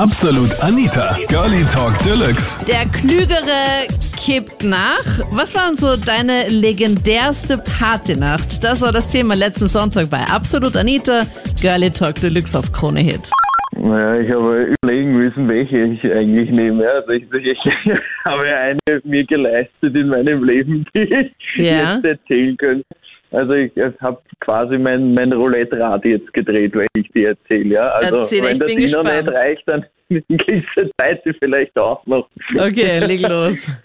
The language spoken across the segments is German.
Absolut Anita, Girlie Talk Deluxe. Der Klügere kippt nach. Was war denn so deine legendärste Partynacht? Das war das Thema letzten Sonntag bei Absolut Anita, Girlie Talk Deluxe auf Krone Hit. Naja, ich habe überlegen müssen, welche ich eigentlich nehme. Also ich, ich habe eine mir geleistet in meinem Leben, die ich Ja. jetzt erzählen könnte. Also ich, habe quasi mein, mein Roulette-Rad jetzt gedreht, wenn ich die erzähle. Ja? Also Erzähl, wenn das Ding noch nicht reicht, dann kriegst zweite vielleicht auch noch. Okay, leg los.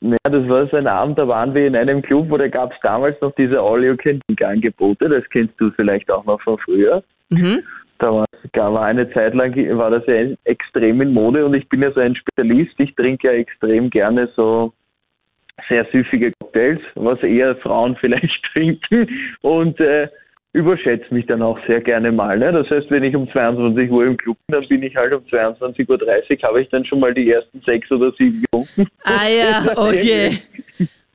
Naja, das war so ein Abend, da waren wir in einem Club, wo da gab es damals noch diese All-You-Can-Drink-Angebote. Das kennst du vielleicht auch noch von früher. Mhm. Da war, da war eine Zeit lang, war das ja extrem in Mode und ich bin ja so ein Spezialist. Ich trinke ja extrem gerne so sehr süffige Cocktails, was eher Frauen vielleicht trinken und äh, überschätze mich dann auch sehr gerne mal. Ne? Das heißt, wenn ich um 22 Uhr im Club bin, dann bin ich halt um 22.30 Uhr, habe ich dann schon mal die ersten sechs oder sieben getrunken. Ah ja, okay.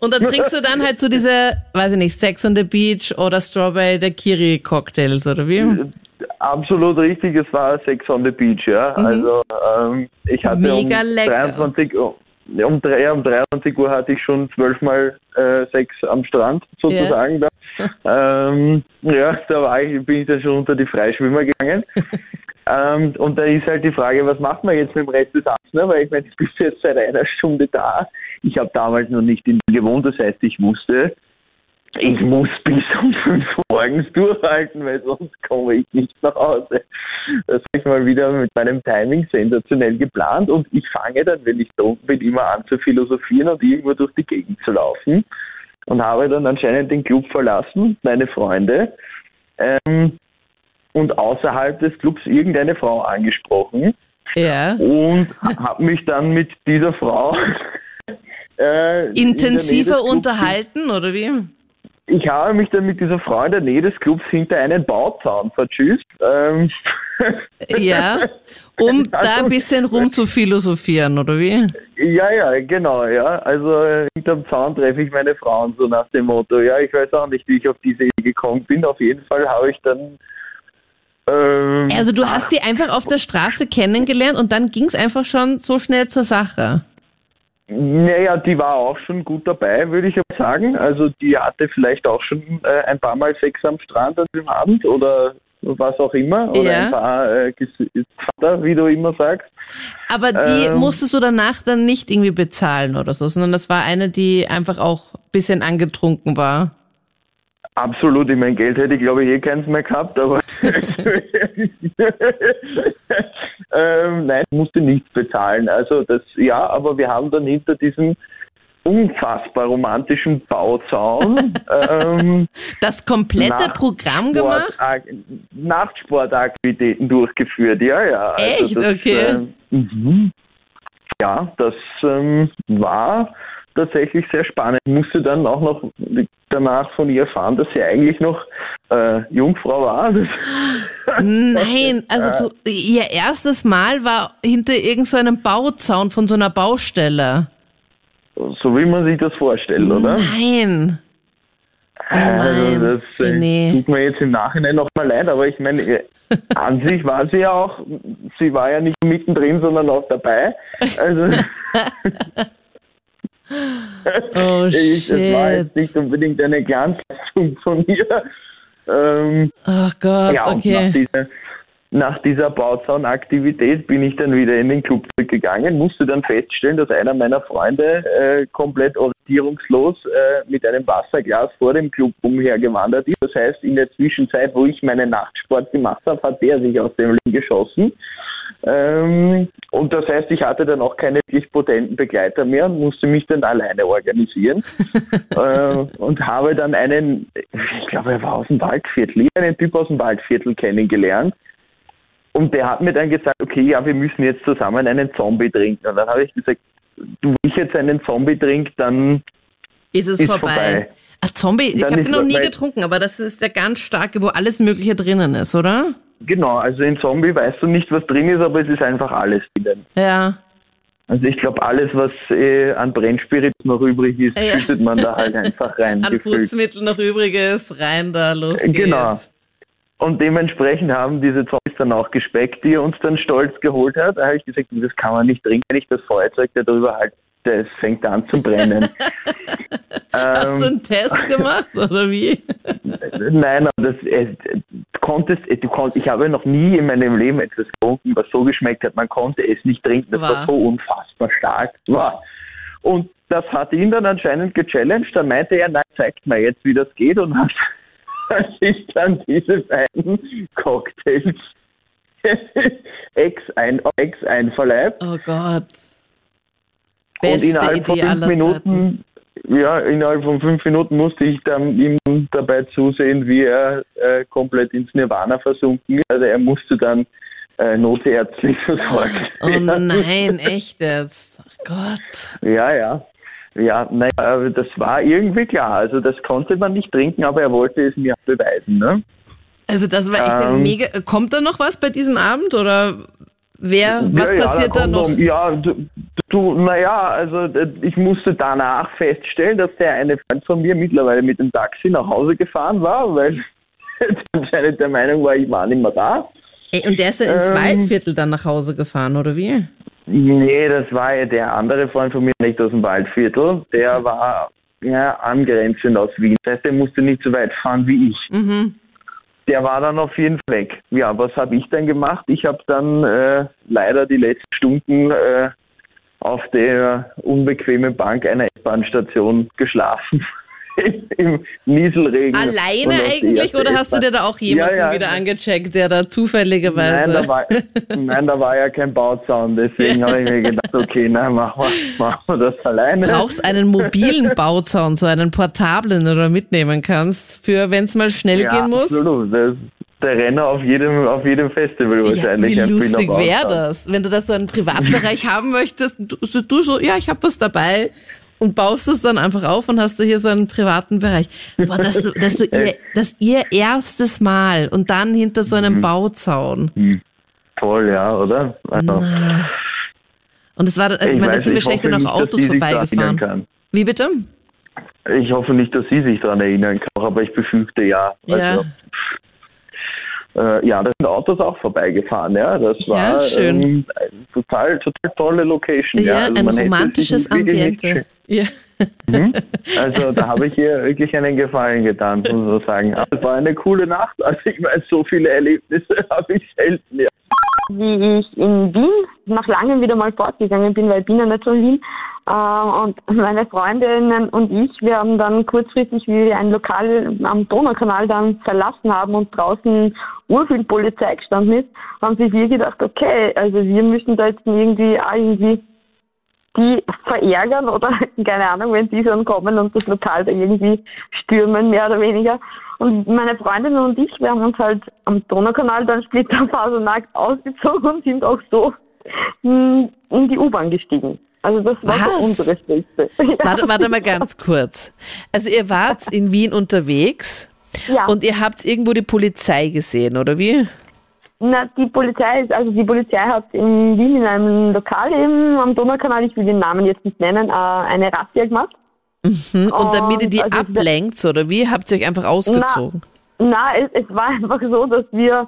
Und dann trinkst du dann halt so diese, weiß ich nicht, Sex on the Beach oder Strawberry Daiquiri Cocktails oder wie? Absolut richtig, es war Sex on the Beach, ja. Also ähm, ich hatte Mhm. Mega um lecker. 23 Uhr, um, drei, um 23 Uhr hatte ich schon zwölfmal äh, Sex am Strand sozusagen. Da. ähm, ja, da war ich, bin ich dann schon unter die Freischwimmer gegangen. ähm, und da ist halt die Frage, was macht man jetzt mit dem Rest des Abends? Ne? Weil ich meine, ich bin jetzt seit einer Stunde da. Ich habe damals noch nicht in gewohnt, das heißt, ich wusste, ich muss bis um fünf Uhr morgens durchhalten, weil sonst komme ich nicht nach Hause. Das habe ich mal wieder mit meinem Timing sensationell geplant und ich fange dann, wenn ich da unten bin, immer an zu philosophieren und irgendwo durch die Gegend zu laufen und habe dann anscheinend den Club verlassen, meine Freunde, ähm, und außerhalb des Clubs irgendeine Frau angesprochen Ja. und habe mich dann mit dieser Frau äh, in Intensiver Clubs unterhalten oder wie? Ich habe mich dann mit dieser Frau in der Nähe des Clubs hinter einen Bauzaun vertschüsst. Ähm, Ja. Um da ein bisschen rum zu philosophieren oder wie? ja, ja, genau, ja. Also äh, hinterm Zaun treffe ich meine Frauen so nach dem Motto. Ja, ich weiß auch nicht, wie ich auf diese Idee gekommen bin. Auf jeden Fall habe ich dann. Ähm, Also du hast die einfach auf der Straße kennengelernt und dann ging es einfach schon so schnell zur Sache. Naja, die war auch schon gut dabei, würde ich aber sagen. Also die hatte vielleicht auch schon äh, ein paar Mal Sex am Strand an dem Abend oder was auch immer. Oder Ja. ein paar äh, Vater, wie du immer sagst. Aber die Ähm. musstest du danach dann nicht irgendwie bezahlen oder so, sondern das war eine, die einfach auch ein bisschen angetrunken war. Absolut, ich mein Geld hätte ich glaube ich eh keins mehr gehabt, aber ähm, nein, ich musste nichts bezahlen. Also das ja, aber wir haben dann hinter diesem unfassbar romantischen Bauzaun ähm, Das komplette Nach- Programm gemacht? Sportakt- Nachtsportaktivitäten durchgeführt, ja, ja. Also Echt? das, Okay. mhm. ja, das ähm, war tatsächlich sehr spannend. Ich musste dann auch noch danach von ihr erfahren, dass sie eigentlich noch äh, Jungfrau war. Nein, also du, ihr erstes Mal war hinter irgend so einem Bauzaun von so einer Baustelle. so wie man sich das vorstellt, oder? Nein. Oh nein, Also das äh, René. tut mir jetzt im Nachhinein nochmal leid, aber ich meine, äh, an sich war sie ja auch, sie war ja nicht mittendrin, sondern auch dabei. Also Oh ich, das war shit. jetzt nicht unbedingt eine Glanzleistung von mir. Ähm, Oh Gott, ja, und nach okay. dieser, nach dieser Bauzaunaktivität bin ich dann wieder in den Club zurückgegangen, musste dann feststellen, dass einer meiner Freunde äh, komplett orientierungslos äh, mit einem Wasserglas vor dem Club umhergewandert ist. Das heißt, in der Zwischenzeit, wo ich meinen Nachtsport gemacht habe, hat der sich aus dem Ring geschossen. Ähm, und das heißt, ich hatte dann auch keine wirklich potenten Begleiter mehr und musste mich dann alleine organisieren. äh, und habe dann einen, ich glaube, er war aus dem Waldviertel, einen Typ aus dem Waldviertel kennengelernt. Und der hat mir dann gesagt, okay, ja, wir müssen jetzt zusammen einen Zombie trinken. Und dann habe ich gesagt, du, wenn ich jetzt einen Zombie trinke, dann Ist es ist vorbei. vorbei. Ah, Zombie, ich Dann habe ist den noch nie getrunken, aber das ist der ganz starke, wo alles Mögliche drinnen ist, oder? Genau, also in Zombie weißt du nicht, was drin ist, aber es ist einfach alles drin. Ja. Also ich glaube, alles, was äh, an Brennspirit noch übrig ist, Ja. schüttet man da halt einfach rein. An gefüllt. Putzmittel noch übriges, rein da, los geht's. Genau. Und dementsprechend haben diese Zombies dann auch gespeckt, die er uns dann stolz geholt hat. Da habe ich gesagt, das kann man nicht trinken, ich das Feuerzeug da drüber halte, das fängt an zu brennen. Hast du Ähm, einen Test gemacht oder wie? Nein, das, äh, konntest, du konnt, ich habe noch nie in meinem Leben etwas getrunken, was so geschmeckt hat, man konnte es nicht trinken. Das Wow. war so unfassbar stark. Wow. Und das hat ihn dann anscheinend gechallenged. Dann meinte er, nein, zeigt mir jetzt, wie das geht und hat, sich dann diese beiden Cocktails ex, ein, ex einverleibt. Oh Gott. Und Beste innerhalb von fünf aller Zeiten. Ja, innerhalb von fünf Minuten musste ich dann ihm dabei zusehen, wie er äh, komplett ins Nirvana versunken ist. Also er musste dann äh, notärztlich versorgt Oh nein, echt jetzt. Ach Gott. Ja, ja. Ja, naja, aber das war irgendwie klar. Also das konnte man nicht trinken, aber er wollte es mir beweisen. Ne? Also das war echt ein Ähm. mega. Kommt da noch was bei diesem Abend oder wer? Was ja, ja, passiert da kommt noch? Ja, du, du naja, also äh, ich musste danach feststellen, dass der eine Freund von mir mittlerweile mit dem Taxi nach Hause gefahren war, weil anscheinend der Meinung war, ich war nicht mehr da. Ey, und der ist ja ins Ähm. Waldviertel dann nach Hause gefahren, oder wie? Nee, das war ja der andere Freund von mir, nicht aus dem Waldviertel. Der war ja angrenzend aus Wien. Das heißt, der musste nicht so weit fahren wie ich. Mhm. Der war dann auf jeden Fall weg. Ja, was habe ich dann gemacht? Ich habe dann äh, leider die letzten Stunden äh, auf der unbequemen Bank einer S-Bahn-Station geschlafen. Im Nieselregen. Alleine eigentlich oder hast du dir da auch jemanden Ja, ja. wieder angecheckt, der da zufälligerweise. Nein da, war, nein, da war ja kein Bauzaun. Deswegen habe ich mir gedacht, okay, nein, machen wir, machen wir das alleine. brauchst einen mobilen Bauzaun, so einen portablen oder mitnehmen kannst, für wenn es mal schnell ja, gehen muss. Absolut. Das, der Renner auf jedem, auf jedem Festival Ja, wahrscheinlich. wie ein lustig wäre das, wenn du das so einen Privatbereich haben möchtest, du, du so, ja, ich habe was dabei und baust es dann einfach auf und hast du hier so einen privaten Bereich. Boah, dass du, dass du ihr, dass ihr erstes Mal und dann hinter so Mhm. einem Bauzaun. Toll, ja, oder? Also, Und es war, also ich, meine, da sind hoffe dann dass Autos vorbeigefahren. Wie bitte? Ich hoffe nicht, dass sie sich daran erinnern kann, aber ich befürchte ja. Also, äh, ja, da sind Autos auch vorbeigefahren, ja. Das Ja, war schön. Ähm, eine total, total tolle Location. Ja, Ja, also ein romantisches Ambiente. Ja. Mhm. Also da habe ich ihr wirklich einen Gefallen getan, muss man sagen. Aber es war eine coole Nacht. Also ich meine, so viele Erlebnisse habe ich selten. Ja. Wie ich in Wien nach langem wieder mal fortgegangen bin, weil ich bin ja nicht von Wien. Ähm, und meine Freundinnen und ich, wir haben dann kurzfristig, wie wir ein Lokal am Donaukanal dann verlassen haben und draußen urviel Polizei gestanden ist, haben sich wir gedacht, okay, also wir müssen da jetzt irgendwie irgendwie die verärgern oder keine Ahnung, wenn die schon kommen und das Lokal da irgendwie stürmen, mehr oder weniger. Und meine Freundinnen und ich, wir haben uns halt am Donaukanal dann splitterfasernackt ausgezogen und sind auch so mh, in die U-Bahn gestiegen. Also das war so unsere Spitze. Warte, warte mal ganz kurz. Also ihr wart in Wien unterwegs ja. und ihr habt irgendwo die Polizei gesehen, oder wie? Na, die Polizei ist, also die Polizei hat in Wien in einem Lokal eben am Donaukanal, ich will den Namen jetzt nicht nennen, äh, eine Razzia gemacht. Hm? Und damit ihr die also- ablenkt, oder wie? Habt ihr euch einfach ausgezogen? Na, es, es war einfach so, dass wir,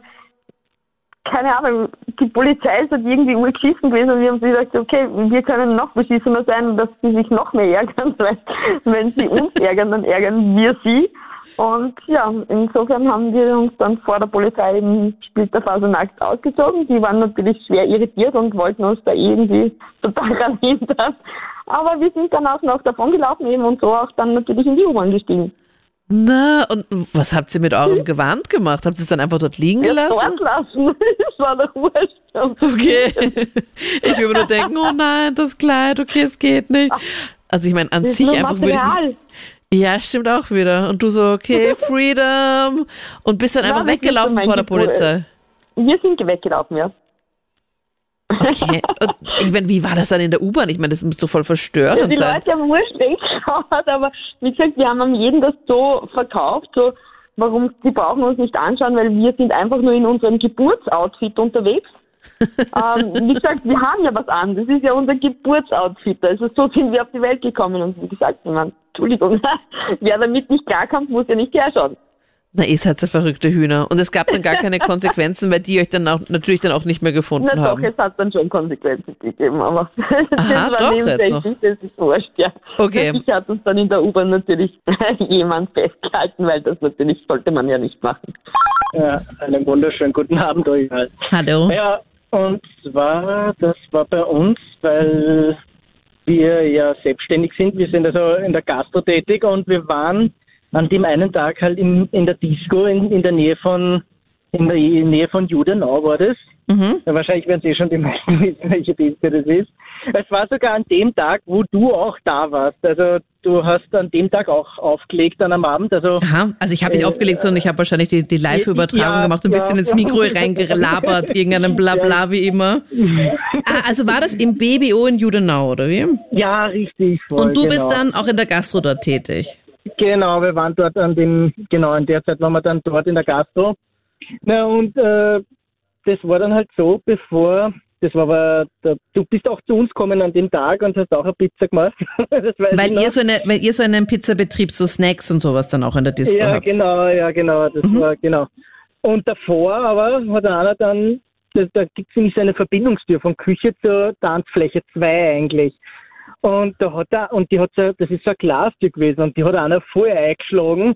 keine Ahnung, die Polizei ist halt irgendwie urgeschissen gewesen und wir haben gesagt, okay, wir können noch beschissener sein, dass sie sich noch mehr ärgern, weil wenn sie uns ärgern, dann ärgern wir sie. Und ja, insofern haben wir uns dann vor der Polizei eben splitterfasernackt ausgezogen. Die waren natürlich schwer irritiert und wollten uns da irgendwie total ranhindern. Aber wir sind dann auch noch davon gelaufen eben und so auch dann natürlich in die U-Bahn gestiegen. Na, und was habt ihr mit eurem Gewand gemacht? Habt ihr es dann einfach dort liegen Ja, gelassen? dort lassen. Das war doch wurscht. Okay. Ich würde nur denken, oh nein, das Kleid, okay, es geht nicht. Also ich meine, an Das sich einfach würde ich Material. Ja, stimmt auch wieder. Und du so, okay, Freedom. Und bist dann Ja, einfach weggelaufen vor der. Polizei. Wir sind weggelaufen, ja. Okay. Und ich meine, wie war das dann in der U-Bahn? Ich meine, das muss doch voll ja verstörend die sein. Leute haben wurscht weggeschaut, aber wie gesagt, wir haben am jeden das so verkauft, so warum sie brauchen uns nicht anschauen, weil wir sind einfach nur in unserem Geburtsoutfit unterwegs. Ähm, wie gesagt, wir haben ja was an. Das ist ja unser Geburtsoutfit. Also so sind wir auf die Welt gekommen und wie gesagt, meine, Entschuldigung, wer damit nicht klarkommt, muss ja nicht herschauen. Na, ihr seid so verrückte Hühner. Und es gab dann gar keine Konsequenzen, weil die euch dann auch, natürlich dann auch nicht mehr gefunden Na haben. doch, es hat dann schon Konsequenzen gegeben, aber Aha, das doch war jetzt nebensächlich, das ist wurscht, ja. Okay. Ich hat uns dann in der U-Bahn natürlich jemand festgehalten, weil das natürlich sollte man ja nicht machen. Ja, einen wunderschönen guten Abend euch. Hallo. Ja, und zwar, das war bei uns, weil wir ja selbstständig sind. Wir sind also in der Gastro tätig und wir waren an dem einen Tag halt in, in der Disco in, in der Nähe von in der Nähe von Judenau war das. Mhm. Ja, wahrscheinlich werden Sie schon die meisten wissen, welche Disco das ist. Es war sogar an dem Tag, wo du auch da warst. Also du hast an dem Tag auch aufgelegt dann am Abend. Also Aha, also ich habe nicht Äh, aufgelegt, sondern ich habe wahrscheinlich die, die Live-Übertragung ja, gemacht und ein bisschen ja. ins Mikro reingelabert, irgendeinem Blabla wie immer. Ah, also war das im BBO in Judenau, oder wie? ja, richtig. Voll, Und du genau. bist dann auch in der Gastro dort tätig. Genau, wir waren dort an dem, genau, in der Zeit waren wir dann dort in der Gastro. Na und äh, das war dann halt so, bevor, das war aber, der, du bist auch zu uns gekommen an dem Tag und hast auch eine Pizza gemacht. Weil ihr, so eine, weil ihr so einen Pizzabetrieb, so Snacks und sowas dann auch in der Disco Ja, habt. genau, ja, genau, das Mhm. war, genau. Und davor aber hat einer dann, da, da gibt es nämlich so eine Verbindungstür von Küche zur Tanzfläche 2 eigentlich. Und da hat er, und die hat so, das ist so eine Glastür gewesen und die hat einer voll eingeschlagen,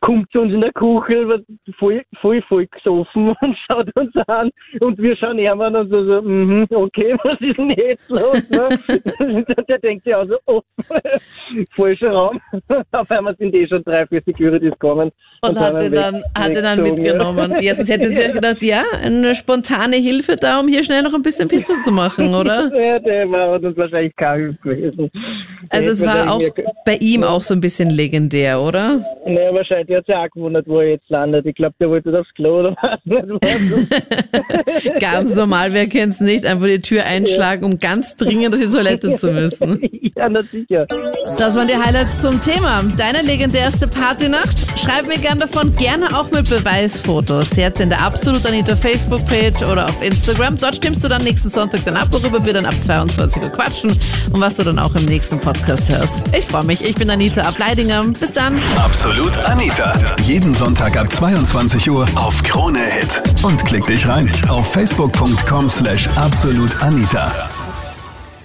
kommt zu uns in der Küche, wird voll, voll, voll gesoffen und schaut uns an und wir schauen an und so, so mhm, okay, was ist denn jetzt los? Ne? Und der denkt sich auch so, oh, falscher Raum. Auf einmal sind eh schon drei, vier Securities gekommen. Und hat haben ihn ihn dann, hat ihn dann mitgenommen. Ja, sonst hättet ihr euch gedacht, ja, eine spontane Hilfe da, um hier schnell noch ein bisschen Pizza zu machen, oder? Ja, der war hat uns wahrscheinlich kein gewesen. Also es war auch bei ihm auch so ein bisschen legendär, oder? Naja, wahrscheinlich hat sich auch gewundert, wo er jetzt landet. Ich glaube, der wollte aufs Klo oder was. Ganz normal, wer kennt's nicht, einfach die Tür einschlagen, um ganz dringend auf die Toilette zu müssen. ja, na sicher. Das waren die Highlights zum Thema. Deine legendärste Partynacht? Schreib mir gern davon, gerne auch mit Beweisfotos. Jetzt in der Absolut Anita Facebook-Page oder auf Instagram. Dort stimmst du dann nächsten Sonntag dann ab, worüber wir dann ab 22 Uhr quatschen und was du dann auch im nächsten Podcast hörst. Ich freue mich. Ich bin Anita Ableidinger. Bis dann. Absolut Anita. Jeden Sonntag ab 22 Uhr auf Krone Hit. Und klick dich rein auf facebook.com slash absolutanita.